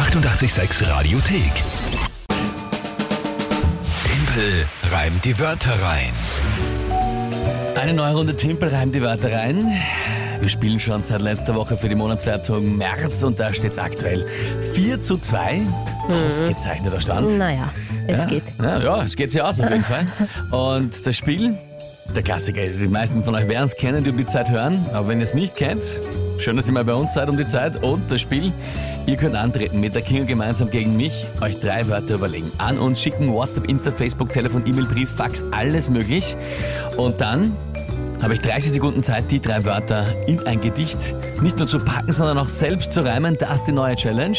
886 Radiothek. Tempel reimt die Wörter rein. Eine neue Runde Timpel reimt die Wörter rein. Wir spielen schon seit letzter Woche für die Monatswertung März und da steht es aktuell 4 zu 2. Ausgezeichneter Stand. Naja, es ja, geht. Ja, ja, es geht sich aus auf jeden Fall. Und das Spiel, der Klassiker, die meisten von euch werden es kennen, die um die Zeit hören. Aber wenn ihr es nicht kennt, schön, dass ihr mal bei uns seid um die Zeit. Und das Spiel, ihr könnt antreten mit der Kinga gemeinsam gegen mich, euch drei Wörter überlegen. An uns schicken, WhatsApp, Insta, Facebook, Telefon, E-Mail, Brief, Fax, alles möglich. Und dann habe ich 30 Sekunden Zeit, die drei Wörter in ein Gedicht nicht nur zu packen, sondern auch selbst zu reimen. Das ist die neue Challenge.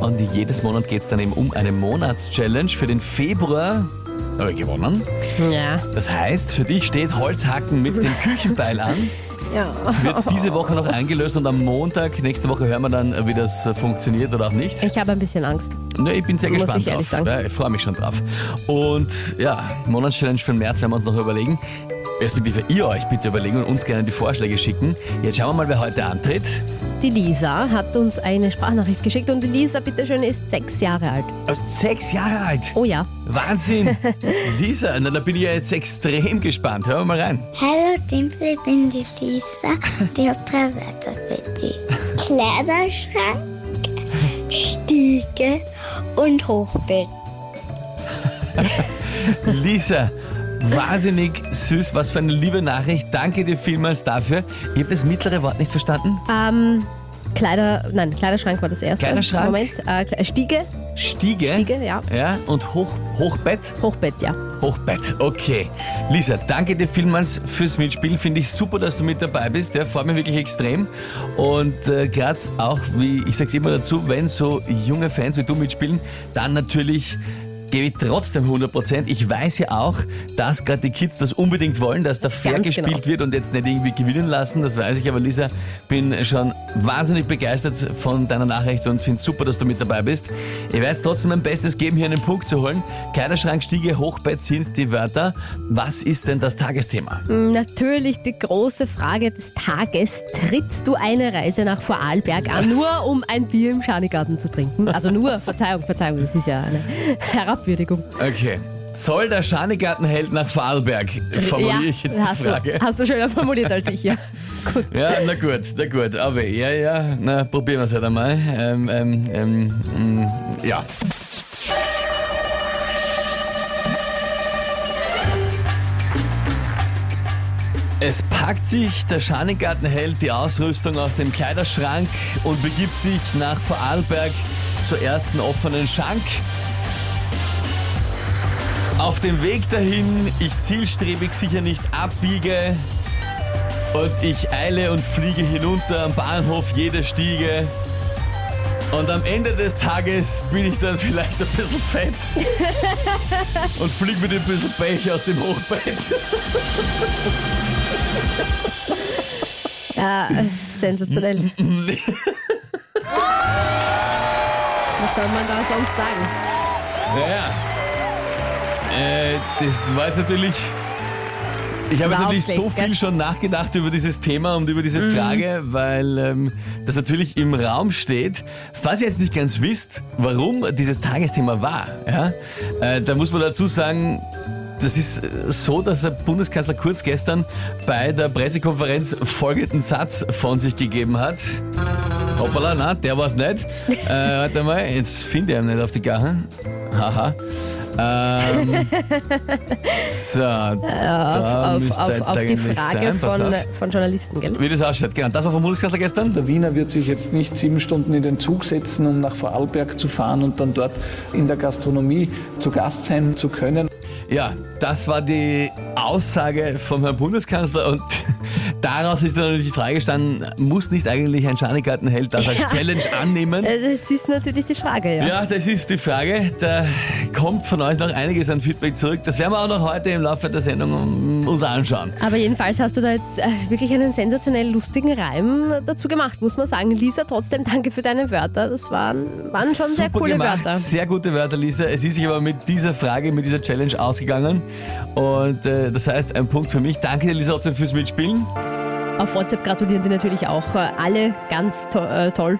Und jedes Monat geht es dann eben um eine Monatschallenge. Für den Februar habe ich gewonnen. Ja. Das heißt, für dich steht Holzhacken mit dem Küchenbeil an. ja. Wird diese Woche noch eingelöst und am Montag, nächste Woche hören wir dann, wie das funktioniert oder auch nicht. Ich habe ein bisschen Angst. Ne, ich bin sehr Muss gespannt ich ehrlich drauf. sagen. Ja, ich freue mich schon drauf. Und ja, Monatschallenge für den März werden wir uns noch überlegen. Respektive ihr euch bitte überlegen und uns gerne die Vorschläge schicken. Jetzt schauen wir mal, wer heute antritt. Die Lisa hat uns eine Sprachnachricht geschickt und die Lisa, bitteschön, ist sechs Jahre alt. Äh, Sechs Jahre alt. Oh ja. Wahnsinn. Lisa, na, da bin ich ja jetzt extrem gespannt. Hören wir mal rein. Hallo Dimpel, ich bin die Lisa. Ich habe drei Wörter für dich. Kleiderschrank, Stiege und Hochbett. Lisa, wahnsinnig süß. Was für eine liebe Nachricht. Danke dir vielmals dafür. Ich habe das mittlere Wort nicht verstanden. Ähm, Kleider, nein, Kleiderschrank war das erste. Kleiderschrank? Moment, äh, Kle- Stiege, Stiege. Stiege, ja. Ja, und Hoch, Hochbett. Hochbett, ja. Hochbett, okay. Lisa, danke dir vielmals fürs Mitspielen. Finde ich super, dass du mit dabei bist. Ja, freut mich wirklich extrem. Und äh, gerade auch, wie ich sag's immer dazu, wenn so junge Fans wie du mitspielen, dann natürlich gebe ich trotzdem 100 Prozent. Ich weiß ja auch, dass gerade die Kids das unbedingt wollen, dass da fair Ganz gespielt genau. wird und jetzt nicht irgendwie gewinnen lassen. Das weiß ich. Aber Lisa, bin schon wahnsinnig begeistert von deiner Nachricht und finde super, dass du mit dabei bist. Ich werde jetzt trotzdem mein Bestes geben, hier einen Punkt zu holen. Kleiderschrank, Stiege, Hochbett sind die Wörter. Was ist denn das Tagesthema? Natürlich die große Frage des Tages. Trittst du eine Reise nach Vorarlberg an, nur um ein Bier im Schanigarten zu trinken? Also nur, Verzeihung, Verzeihung, das ist ja eine Herabwürdigung. Okay. Soll der Schanigartenheld nach Vorarlberg? Formuliere ich jetzt hast die Frage. Du, hast du schöner formuliert als ich, ja. Gut. Ja, na gut, na gut. Aber ja, ja, na probieren wir es halt einmal. Ähm, ähm, ähm, mm, ja. Es packt sich der Schanigartenheld die Ausrüstung aus dem Kleiderschrank und begibt sich nach Vorarlberg zur ersten offenen Schank. Auf dem Weg dahin, ich zielstrebig sicher nicht abbiege, und ich eile und fliege hinunter am Bahnhof jede Stiege. Und am Ende des Tages bin ich dann vielleicht ein bisschen fett. und fliege mit ein bisschen Pech aus dem Hochbett. Ja, sensationell. Was soll man da sonst sagen? Naja. Äh, das war jetzt natürlich. Ich habe jetzt natürlich so viel schon nachgedacht über dieses Thema und über diese Frage, weil ähm, das natürlich im Raum steht. Falls ihr jetzt nicht ganz wisst, warum dieses Tagesthema war, ja, äh, da muss man dazu sagen, das ist äh, so, dass der Bundeskanzler Kurz gestern bei der Pressekonferenz folgenden Satz von sich gegeben hat. Hoppala, na, der war's nicht. Äh, warte mal, jetzt finde ich ihn nicht auf die Gache. Haha. Ähm, so, da auf, müsste auf, jetzt auf die eigentlich Frage sein. Pass von, auf. von Journalisten, gell? Wie das ausschaut, genau. Das war vom Bundeskanzler gestern. Der Wiener wird sich jetzt nicht sieben Stunden in den Zug setzen, um nach Vorarlberg zu fahren und dann dort in der Gastronomie zu Gast sein zu können. Ja, das war die Aussage vom Herrn Bundeskanzler und daraus ist dann natürlich die Frage gestanden, muss nicht eigentlich ein Schanigartenheld das als Ja. Challenge annehmen? Äh, Das ist natürlich die Frage, ja. Ja, das ist die Frage. Da kommt von euch noch einiges an Feedback zurück. Das werden wir auch noch heute im Laufe der Sendung um, uns anschauen. Aber jedenfalls hast du da jetzt äh, wirklich einen sensationell lustigen Reim dazu gemacht, muss man sagen. Lisa, trotzdem danke für deine Wörter. Das waren, waren schon sehr Super coole gemacht, Wörter. Sehr gute Wörter, Lisa. Es ist sich aber mit dieser Frage, mit dieser Challenge ausgegangen. Und äh, das heißt, ein Punkt für mich. Danke dir, Lisa, trotzdem fürs Mitspielen. Auf WhatsApp gratulieren die natürlich auch äh, alle ganz to äh, toll.